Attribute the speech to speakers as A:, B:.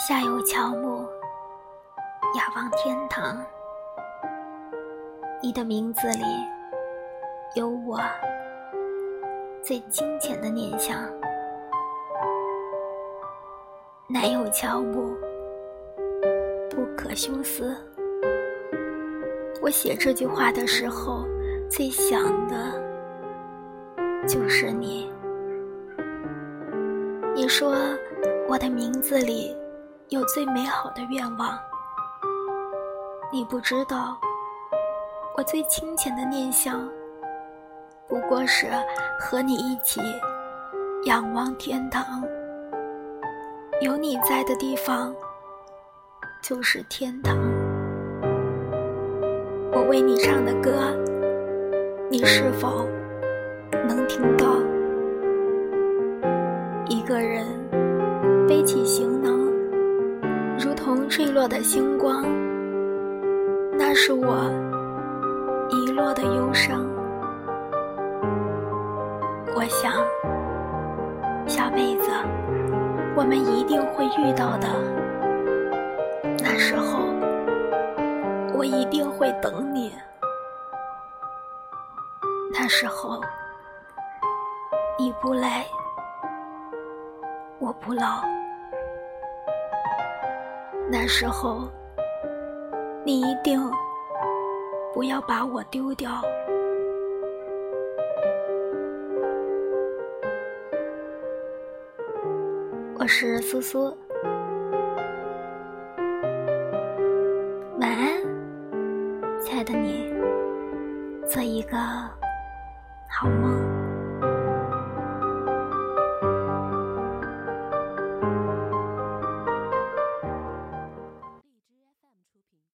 A: 下有乔木，雅望天堂。你的名字里有我最金钱的念想。南有乔木，不可休思。我写这句话的时候，最想的就是你。你说我的名字里。有最美好的愿望，你不知道，我最清浅的念想，不过是和你一起仰望天堂。有你在的地方，就是天堂。我为你唱的歌，你是否能听到？一个人背起行如同。坠落的星光，那是我遗落的忧伤。我想，下辈子我们一定会遇到的。那时候，我一定会等你。那时候，你不来，我不老。那时候，你一定不要把我丢掉。我是苏苏，晚安，亲爱的你，做一个好梦。